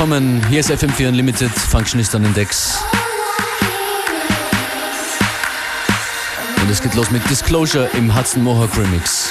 Willkommen. Hier ist FM4 Unlimited, Functionist an Decks. Und es geht los mit Disclosure im Hudson Mohawk Remix.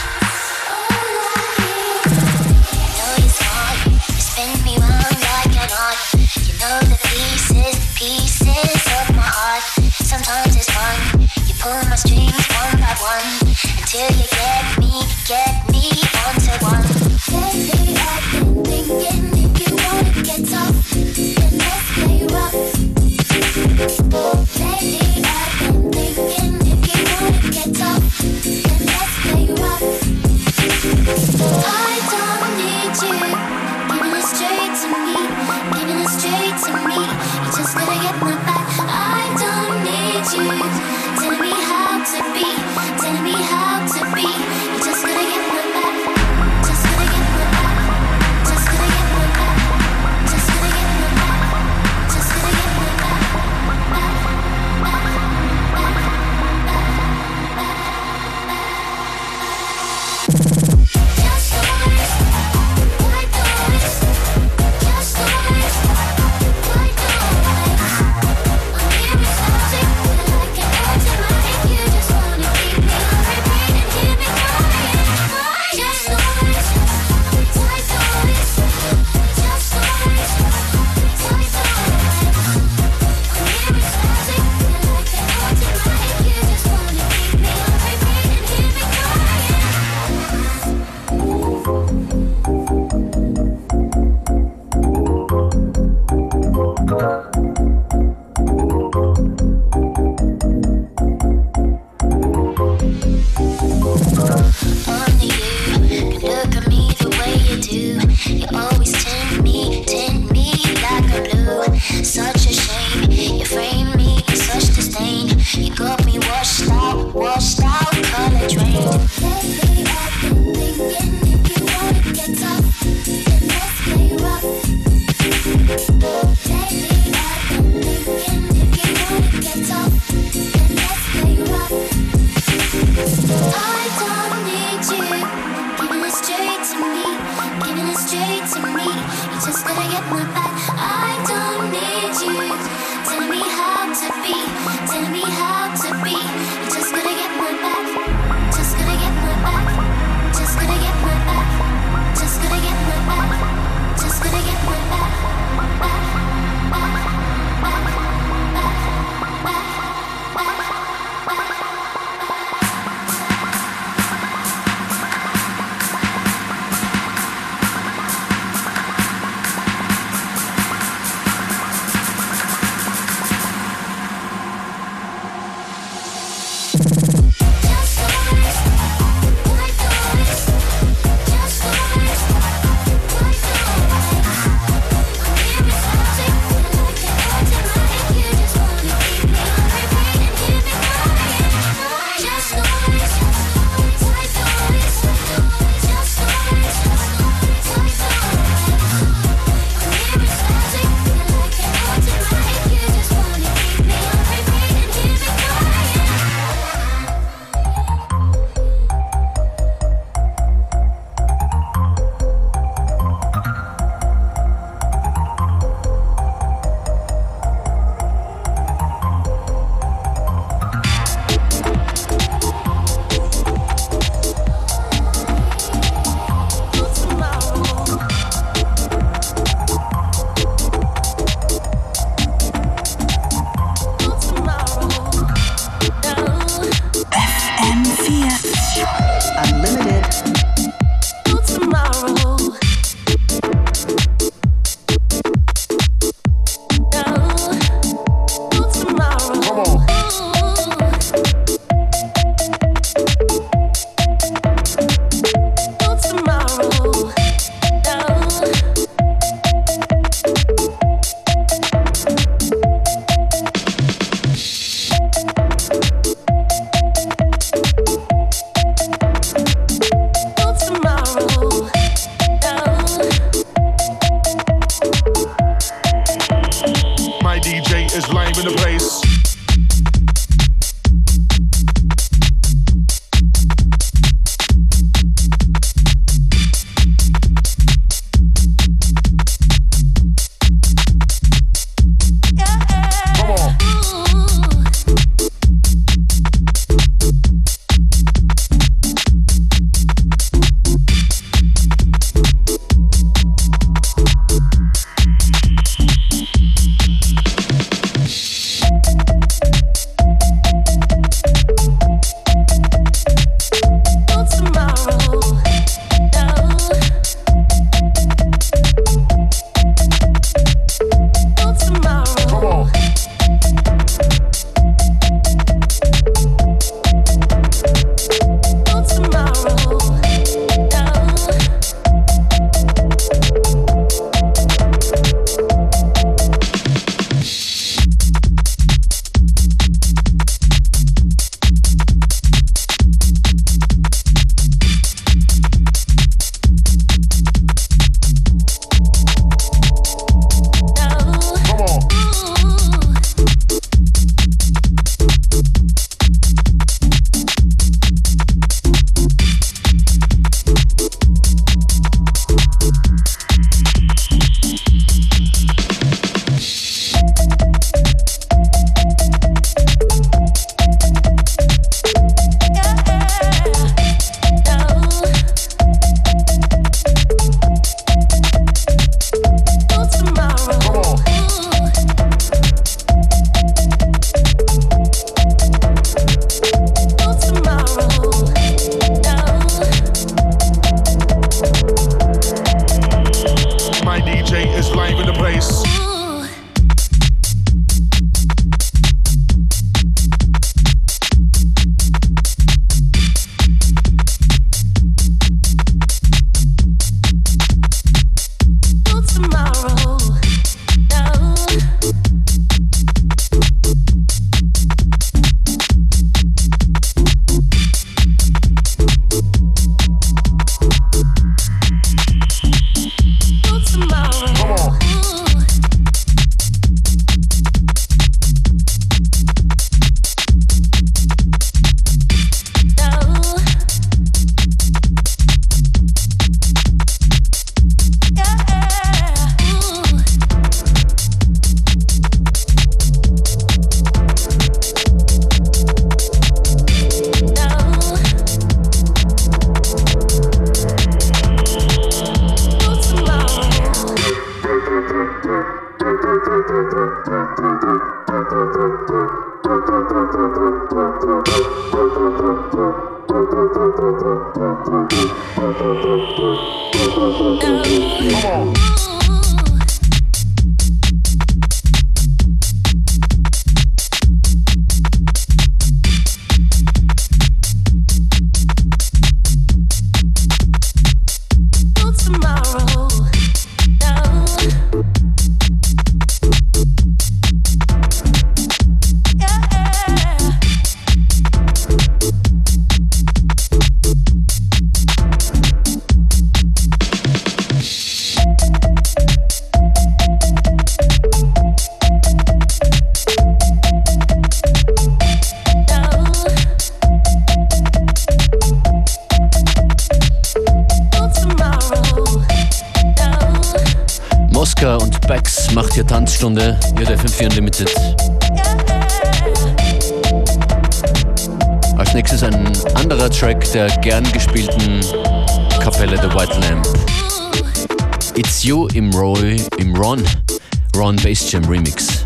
is live in the place. Stunde JFM4 Unlimited. Als nächstes ein anderer Track der gern gespielten Kapelle The White Lamp. It's You im Roy, im Ron, Ron Bass Jam Remix.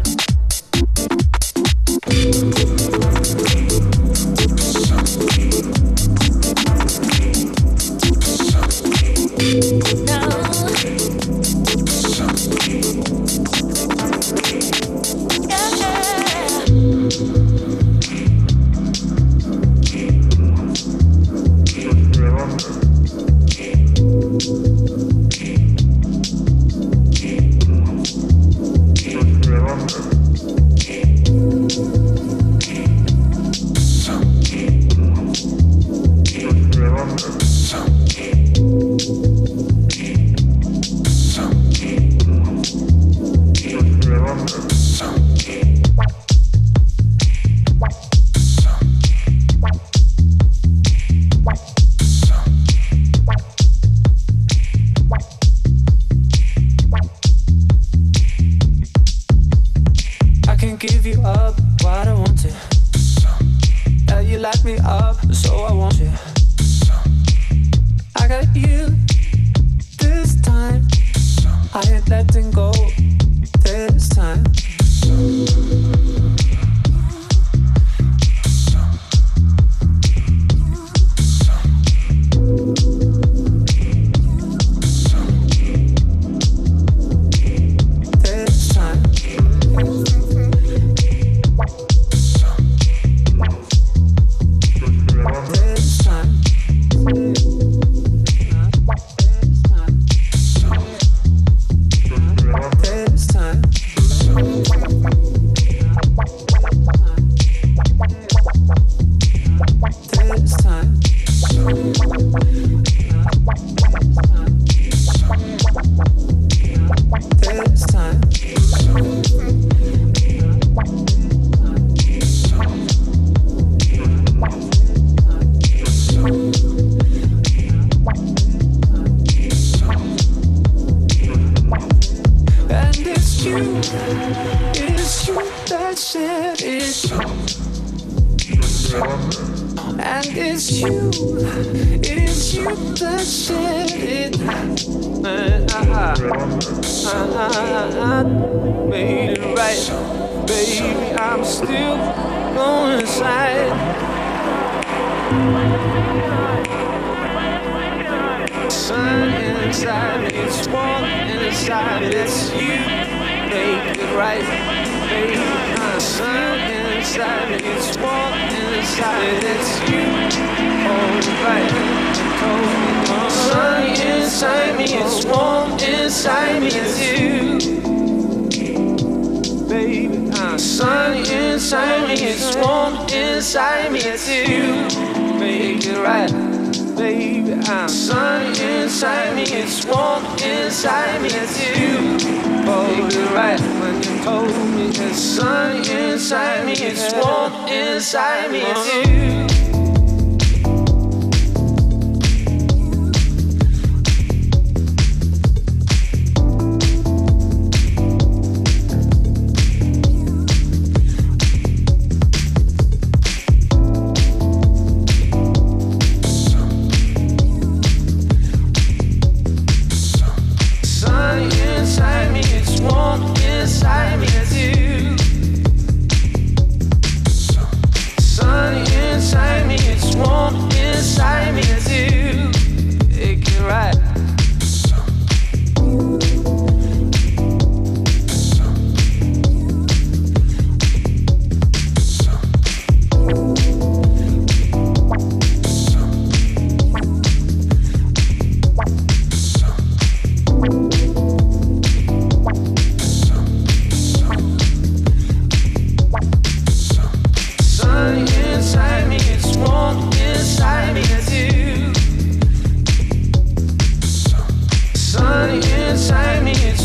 give you up what I wanted. Yeah, you locked me up, so I want you. You make it Right, baby. My sun inside, it's warm inside. It's you, alright. Cold, cold. Sun inside me, it's warm inside me. It's you, baby. My sun inside me, it's warm inside me. It's you, make it right baby. I'm sun inside me, it's warm inside me, it's you. Oh, you're right when you told me it's sun inside me, it's warm inside me, it's you.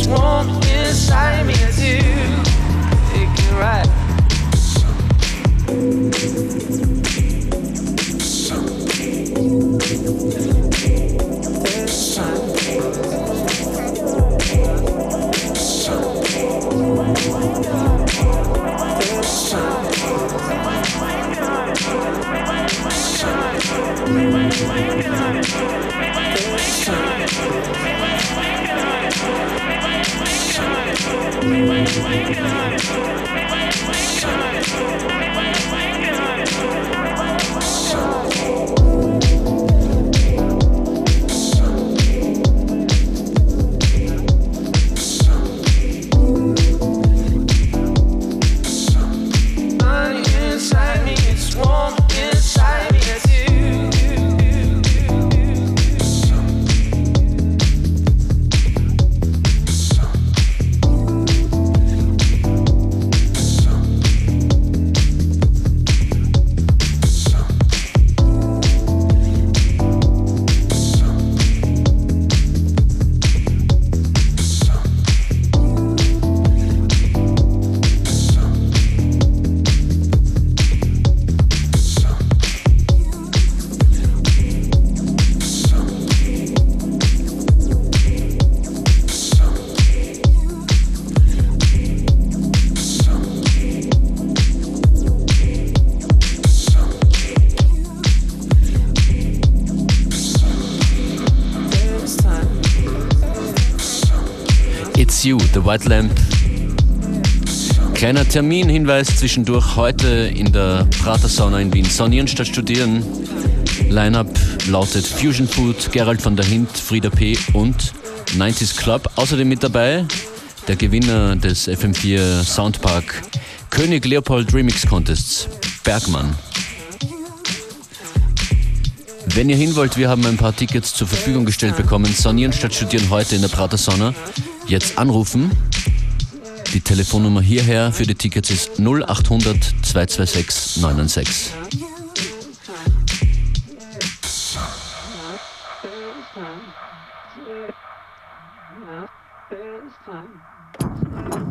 warm inside me too. It can rise. Let's. You, The White Lamp. Kleiner Terminhinweis zwischendurch heute in der Prater Sauna in Wien. Sonieren statt Studieren. Line-up lautet Fusion Food, Gerald von der Hint, Frieda P. und 90s Club. Außerdem mit dabei der Gewinner des FM4 Soundpark König Leopold Remix Contests, Bergmann. Wenn ihr hin wollt, wir haben ein paar Tickets zur Verfügung gestellt bekommen. Sonieren statt Studieren heute in der Prater Sauna. Jetzt anrufen. Die Telefonnummer hierher für die Tickets ist 0800 226 96. Thank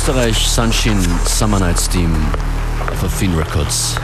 Österreich, Sunshine Summer Nights Team auf Finn Records.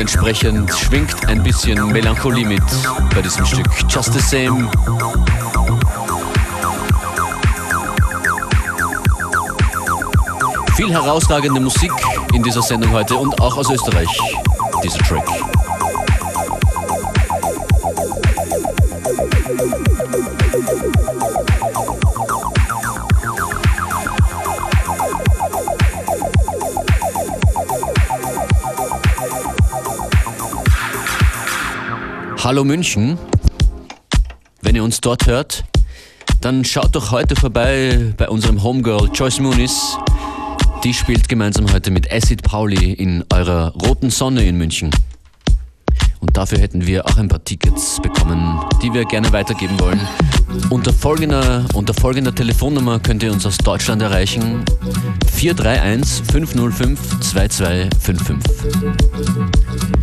Entsprechend schwingt ein bisschen Melancholie mit bei diesem Stück. Just the same. Viel herausragende Musik in dieser Sendung heute und auch aus Österreich, dieser Track. Hallo München. Wenn ihr uns dort hört, dann schaut doch heute vorbei bei unserem Homegirl Joyce Muniz. Die spielt gemeinsam heute mit Acid Pauli in eurer roten Sonne in München. Und dafür hätten wir auch ein paar Tickets bekommen, die wir gerne weitergeben wollen. Unter folgender, unter folgender Telefonnummer könnt ihr uns aus Deutschland erreichen. 431 505 2255.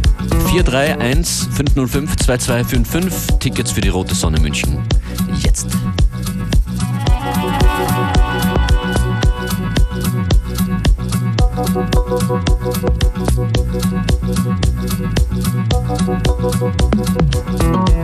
431 505 2255 Tickets für die Rote Sonne München. Jetzt. Musik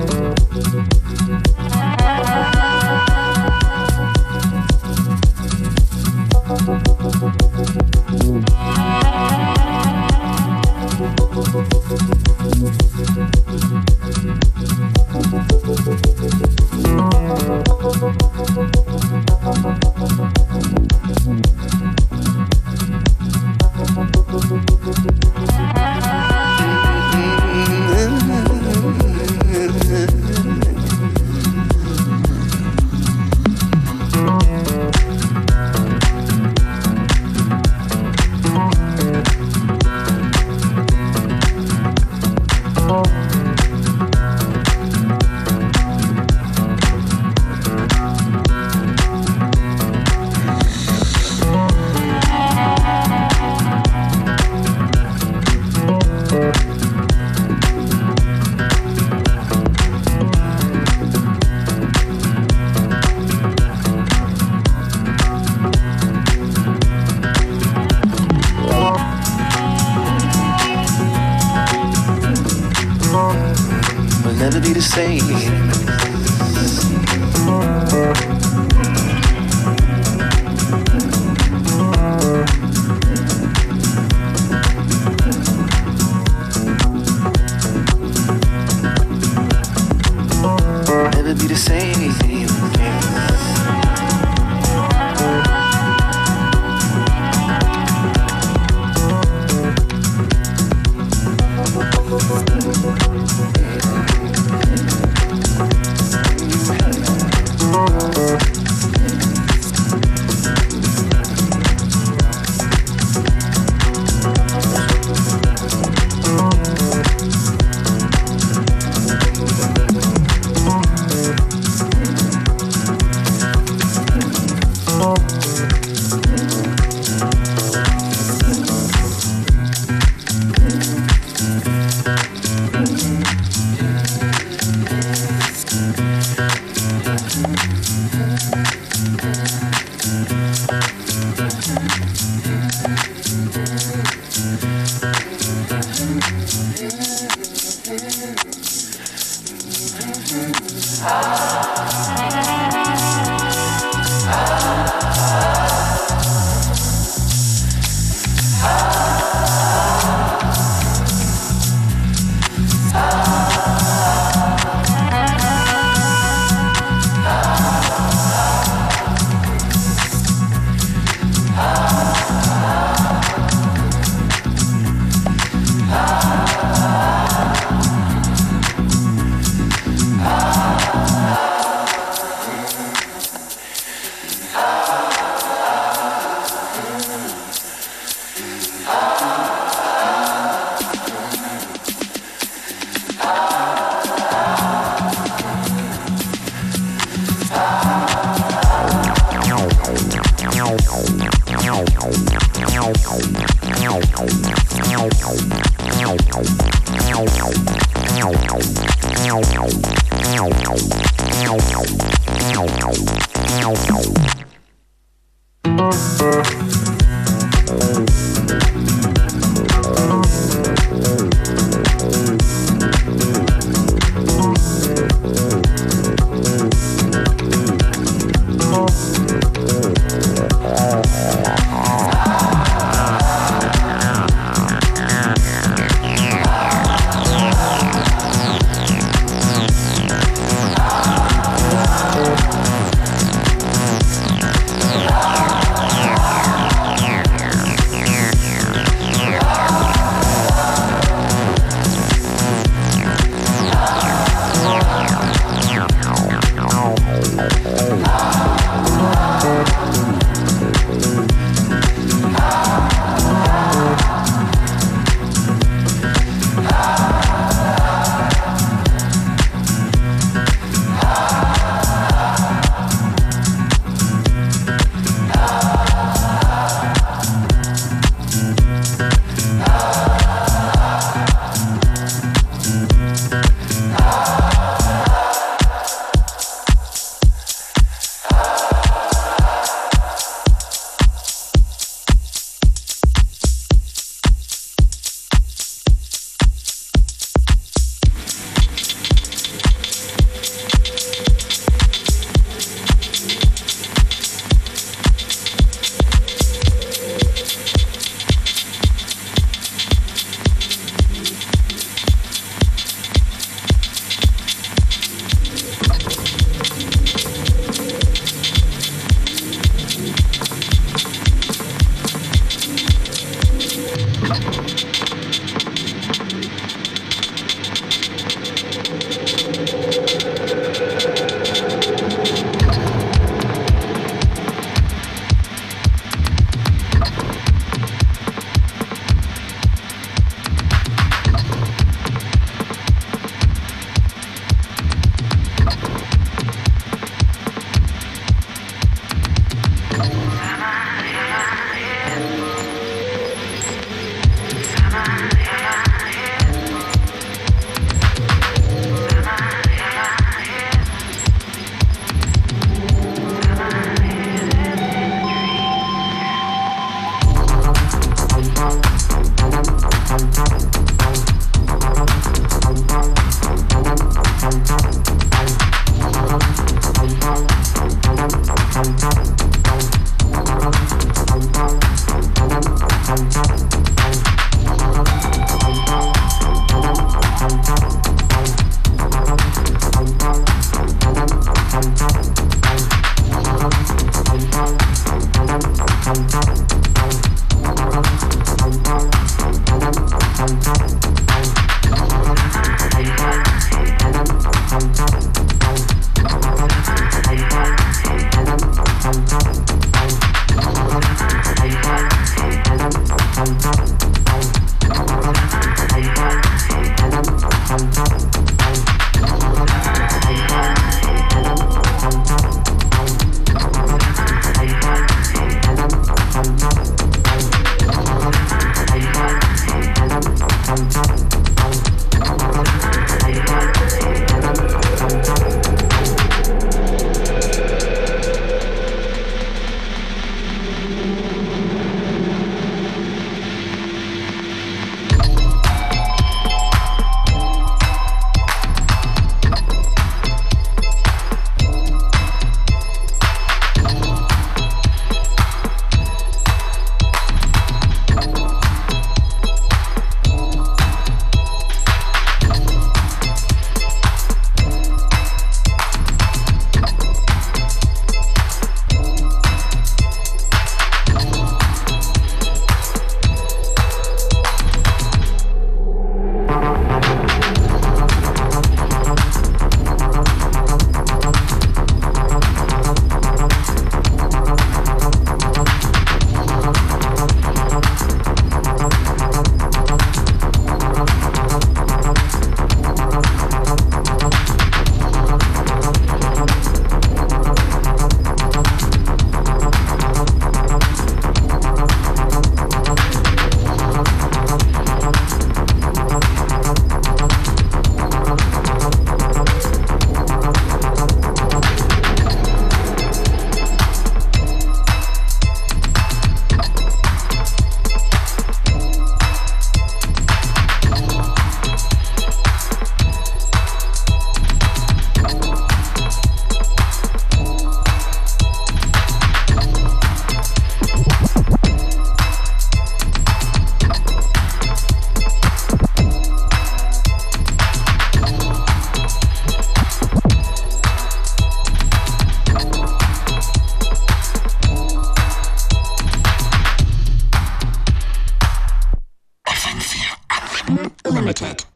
Limited.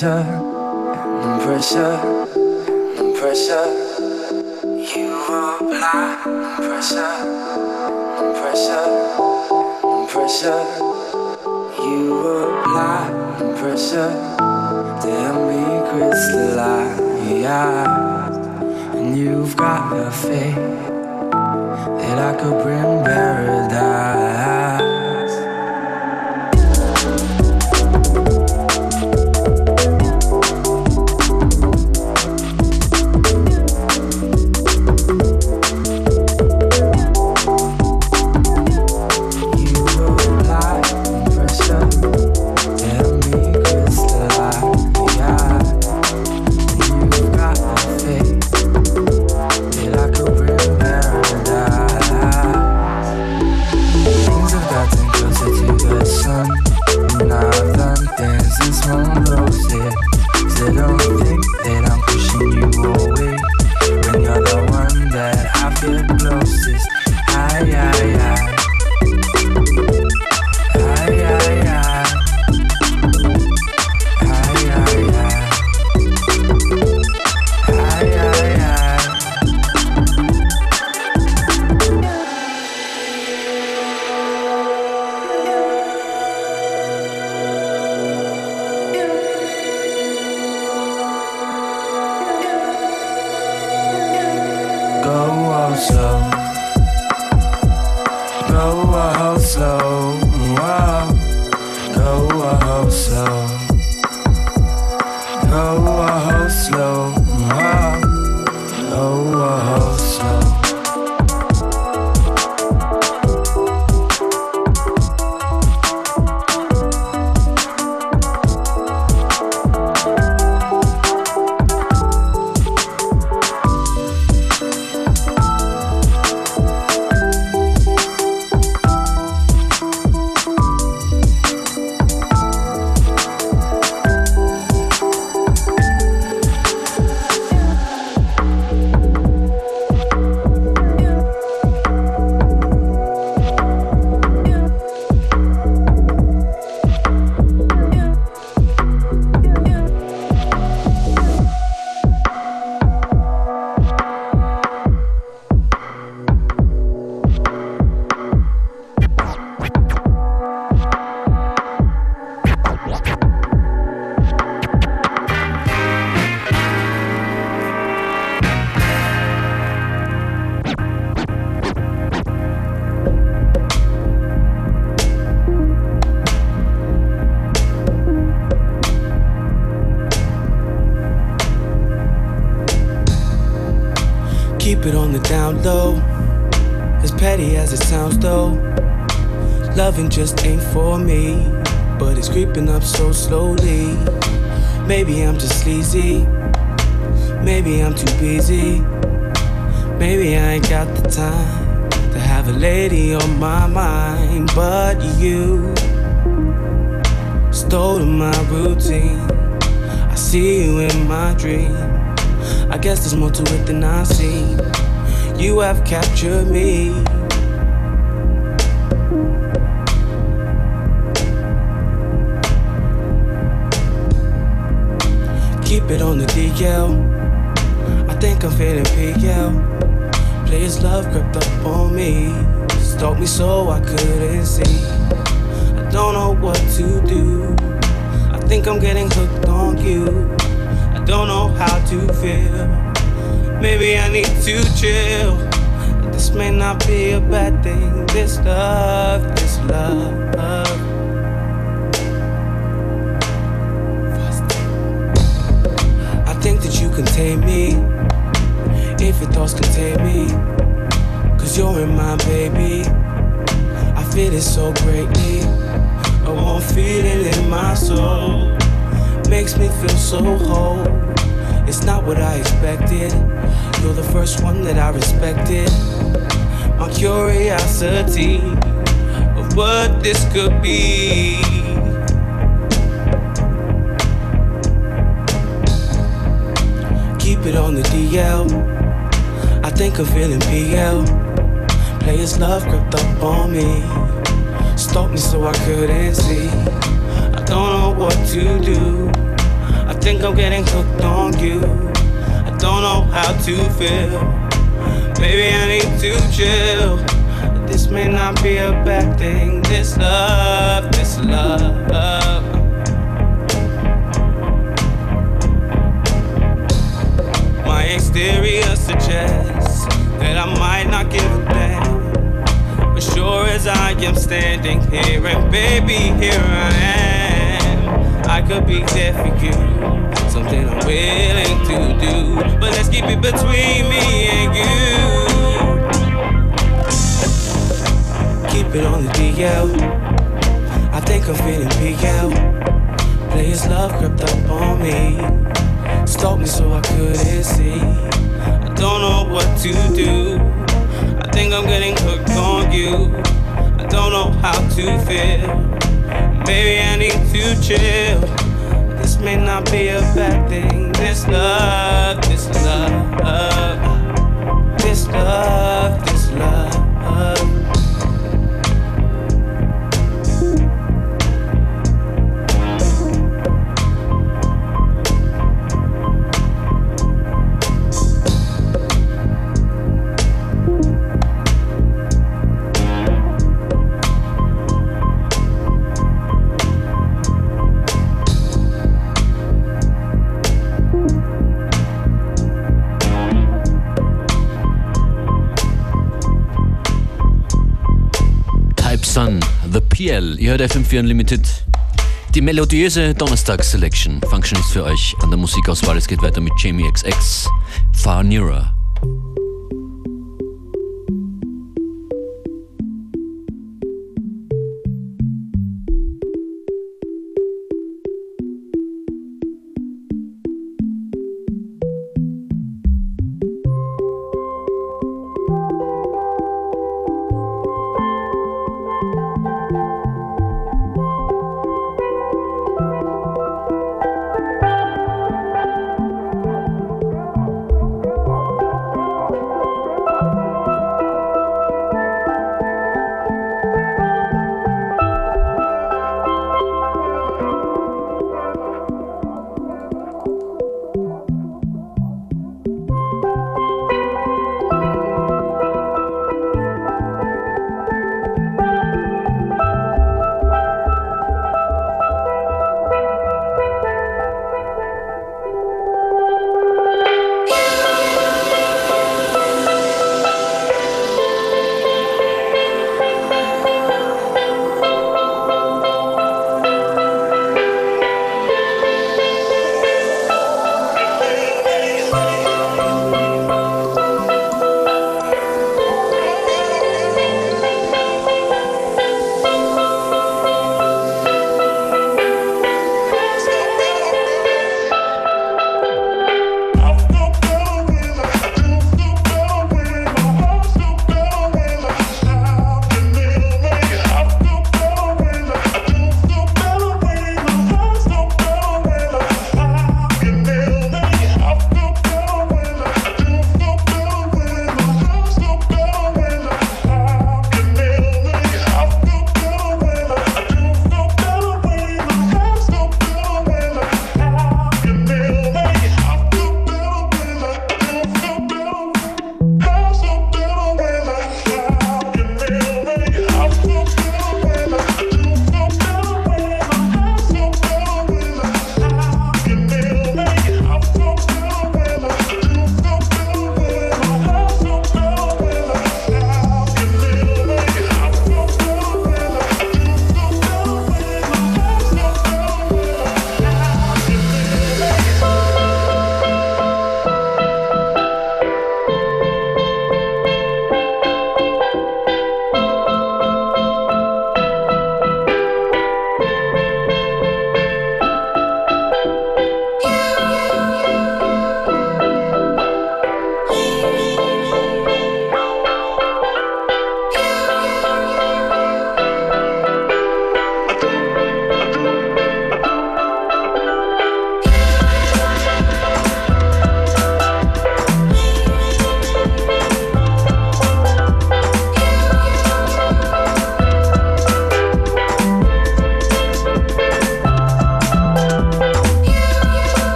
pressure, pressure, and pressure. You apply the pressure, the pressure, the pressure. You apply the pressure to help me crystallize. And you've got a faith that I could bring paradise. Just ain't for me. But it's creeping up so slowly. Maybe I'm just sleazy. Maybe I'm too busy. Maybe I ain't got the time to have a lady on my mind. But you stole my routine. I see you in my dream. I guess there's more to it than I see. You have captured me. keep it on the DL. I think I'm feeling yeah. Players love crept up on me, stalked me so I couldn't see. I don't know what to do. I think I'm getting hooked on you. I don't know how to feel. Maybe I need to chill. This may not be a bad thing. This love, this love. I think that you can tame me if your thoughts can contain me. Cause you're in my baby. I feel it so greatly. A warm feeling in my soul makes me feel so whole. It's not what I expected. You're the first one that I respected. My curiosity of what this could be. keep it on the DL. I think I'm feeling PL. Players love crept up on me. Stalked me so I couldn't see. I don't know what to do. I think I'm getting hooked on you. I don't know how to feel. Maybe I need to chill. This may not be a bad thing. This love, this love. My exterior suggests that I might not give a damn. But sure as I am standing here, and baby, here I am. Could be there for you, something I'm willing to do. But let's keep it between me and you. Keep it on the DL. I think I'm feeling PL. Players love crept up on me. Stalked me so I couldn't see. I don't know what to do. I think I'm getting hooked on you. I don't know how to feel. Maybe I need to chill. May not be a bad thing. This love, this love, this love, this love. PL. Ihr hört FM4 Unlimited. Die melodiöse Donnerstags-Selection. Function ist für euch an der Musikauswahl. Es geht weiter mit Jamie XX. Far Nearer.